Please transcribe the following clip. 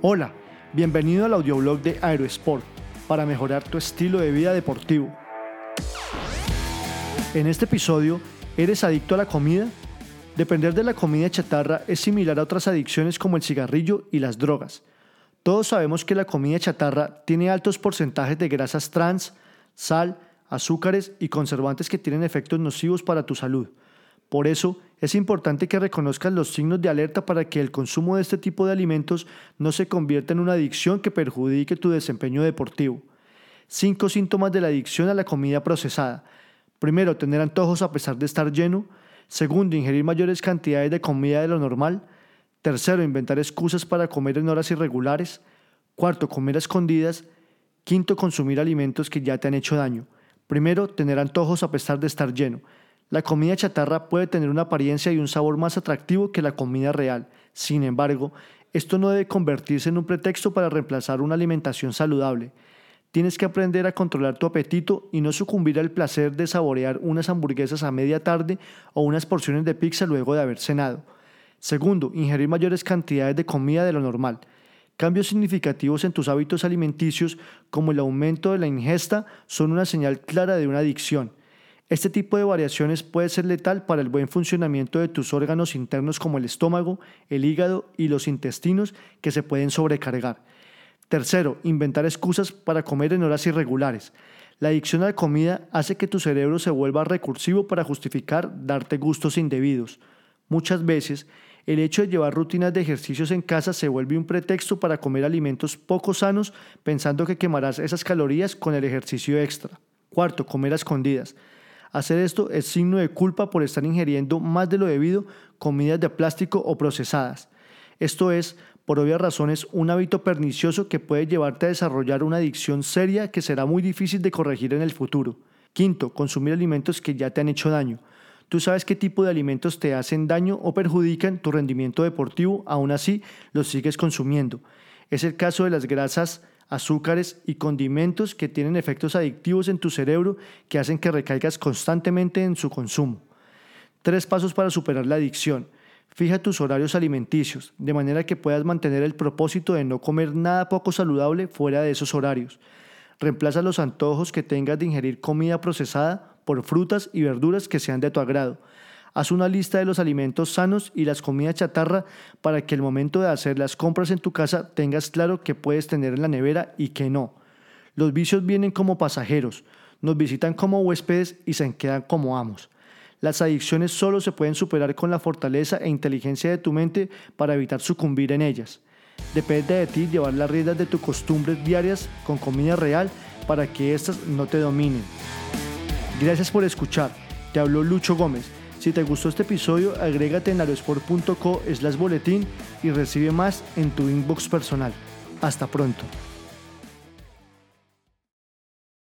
Hola, bienvenido al audioblog de Aerosport para mejorar tu estilo de vida deportivo. En este episodio, ¿eres adicto a la comida? Depender de la comida chatarra es similar a otras adicciones como el cigarrillo y las drogas. Todos sabemos que la comida chatarra tiene altos porcentajes de grasas trans, sal, azúcares y conservantes que tienen efectos nocivos para tu salud. Por eso, es importante que reconozcas los signos de alerta para que el consumo de este tipo de alimentos no se convierta en una adicción que perjudique tu desempeño deportivo. Cinco síntomas de la adicción a la comida procesada. Primero, tener antojos a pesar de estar lleno. Segundo, ingerir mayores cantidades de comida de lo normal. Tercero, inventar excusas para comer en horas irregulares. Cuarto, comer a escondidas. Quinto, consumir alimentos que ya te han hecho daño. Primero, tener antojos a pesar de estar lleno. La comida chatarra puede tener una apariencia y un sabor más atractivo que la comida real. Sin embargo, esto no debe convertirse en un pretexto para reemplazar una alimentación saludable. Tienes que aprender a controlar tu apetito y no sucumbir al placer de saborear unas hamburguesas a media tarde o unas porciones de pizza luego de haber cenado. Segundo, ingerir mayores cantidades de comida de lo normal. Cambios significativos en tus hábitos alimenticios, como el aumento de la ingesta, son una señal clara de una adicción. Este tipo de variaciones puede ser letal para el buen funcionamiento de tus órganos internos como el estómago, el hígado y los intestinos que se pueden sobrecargar. Tercero, inventar excusas para comer en horas irregulares. La adicción a la comida hace que tu cerebro se vuelva recursivo para justificar darte gustos indebidos. Muchas veces, el hecho de llevar rutinas de ejercicios en casa se vuelve un pretexto para comer alimentos poco sanos pensando que quemarás esas calorías con el ejercicio extra. Cuarto, comer a escondidas. Hacer esto es signo de culpa por estar ingiriendo más de lo debido comidas de plástico o procesadas. Esto es, por obvias razones, un hábito pernicioso que puede llevarte a desarrollar una adicción seria que será muy difícil de corregir en el futuro. Quinto, consumir alimentos que ya te han hecho daño. Tú sabes qué tipo de alimentos te hacen daño o perjudican tu rendimiento deportivo, aún así los sigues consumiendo. Es el caso de las grasas azúcares y condimentos que tienen efectos adictivos en tu cerebro que hacen que recaigas constantemente en su consumo. Tres pasos para superar la adicción. Fija tus horarios alimenticios, de manera que puedas mantener el propósito de no comer nada poco saludable fuera de esos horarios. Reemplaza los antojos que tengas de ingerir comida procesada por frutas y verduras que sean de tu agrado. Haz una lista de los alimentos sanos y las comidas chatarra para que el momento de hacer las compras en tu casa tengas claro qué puedes tener en la nevera y qué no. Los vicios vienen como pasajeros, nos visitan como huéspedes y se quedan como amos. Las adicciones solo se pueden superar con la fortaleza e inteligencia de tu mente para evitar sucumbir en ellas. Depende de ti llevar las riendas de tus costumbres diarias con comida real para que éstas no te dominen. Gracias por escuchar. Te habló Lucho Gómez. Si te gustó este episodio, agrégate en aerosport.co slash boletín y recibe más en tu inbox personal. Hasta pronto.